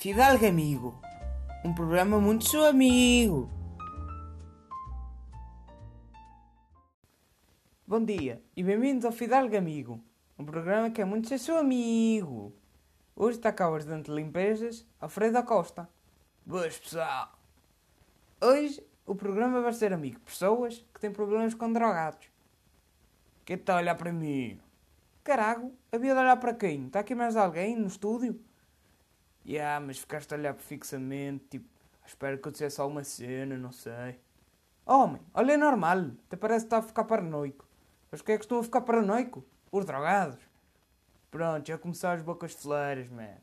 Fidalgo Amigo, um programa muito seu amigo. Bom dia e bem-vindos ao Fidalgo Amigo, um programa que é muito seu amigo. Hoje está cá o ajudante de limpezas, Alfredo Costa. Boas pessoal! Hoje o programa vai ser amigo de pessoas que têm problemas com drogados. Quem está a olhar para mim? Carago, havia de olhar para quem? Está aqui mais alguém no estúdio? Yeah, mas ficaste a olhar fixamente, tipo, à espera que eu dissesse alguma cena, não sei. Homem, olha, é normal. Até parece que está a ficar paranoico. Mas que é que estou a ficar paranoico? Os drogados. Pronto, já começaram as bocas fleiras, man.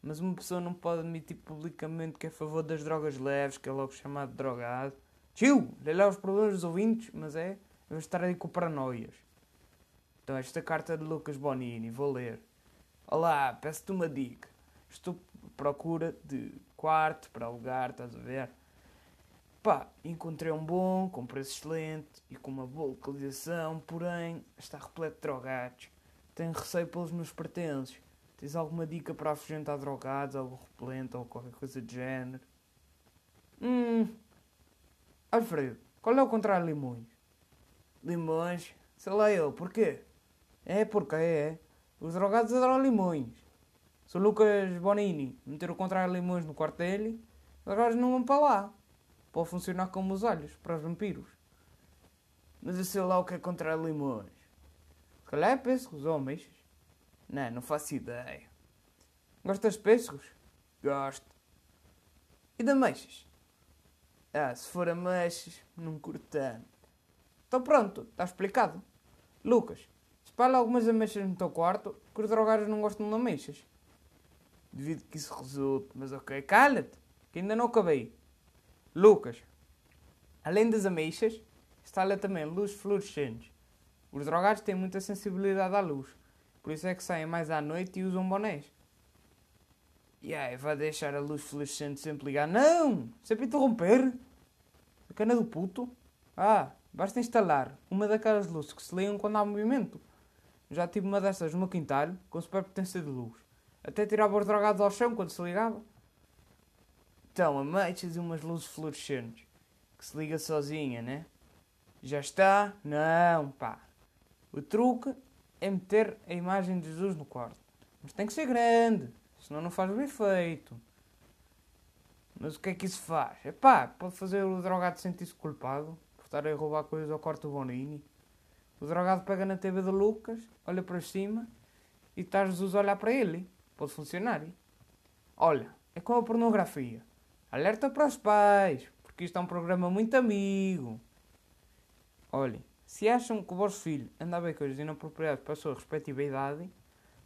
Mas uma pessoa não pode admitir publicamente que é a favor das drogas leves, que é logo chamado de drogado. Tio, lê lá os problemas dos ouvintes, mas é, eu vou estar aí com paranoias. Então, esta carta de Lucas Bonini, vou ler. Olá, peço-te uma dica. Estou procura de quarto para alugar, estás a ver? Pá, encontrei um bom, com preço excelente e com uma boa localização, porém está repleto de drogados. Tenho receio pelos meus pertences. Tens alguma dica para afugentar drogados, algo repelente ou qualquer coisa de género? Hum. Alfredo, qual é o contrário de limões? Limões? Sei lá eu, porquê? É porque é. Os drogados adoram limões. Se o Lucas Bonini meter o contrário limões no quarto dele, os drogados não vão para lá. Pode funcionar como os olhos para os vampiros. Mas eu sei lá o que é contrário limões. Se calhar é pêssegos ou ameixas. Não, não faço ideia. Gostas de pêssegos? Gosto. E de ameixas? Ah, se for ameixas, não curto tanto. Então pronto, está explicado. Lucas, espalha algumas ameixas no teu quarto, que os drogados não gostam de ameixas. Devido que isso resulte, mas ok, cala-te, que ainda não acabei. Lucas, além das ameixas, instala também luzes fluorescentes. Os drogados têm muita sensibilidade à luz, por isso é que saem mais à noite e usam bonés. E aí, vai deixar a luz fluorescente sempre ligar? Não! Sempre interromper! A cana do puto? Ah, basta instalar uma daquelas luzes que se ligam quando há movimento. Já tive uma dessas no meu quintal, com superpotência de luz. Até tirava os drogados ao chão quando se ligava. Então, ameixas e umas luzes fluorescentes. Que se liga sozinha, né? Já está? Não, pá. O truque é meter a imagem de Jesus no quarto. Mas tem que ser grande, senão não faz o efeito. Mas o que é que isso faz? É pá, pode fazer o drogado sentir-se culpado por estar a roubar coisas ao quarto do Bonini. O drogado pega na TV de Lucas, olha para cima e está Jesus a olhar para ele. Pode funcionar. Hein? Olha, é como a pornografia. Alerta para os pais, porque isto é um programa muito amigo. Olhem, se acham que o vosso filho anda a ver coisas inapropriadas para a sua respectiva idade,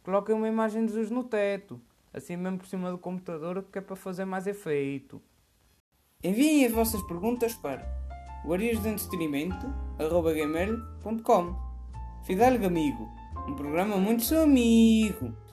coloquem uma imagem de Jesus no teto, assim mesmo por cima do computador, que é para fazer mais efeito. Enviem as vossas perguntas para guariasdeentretenimento.com Fidalgo Amigo, um programa muito seu amigo.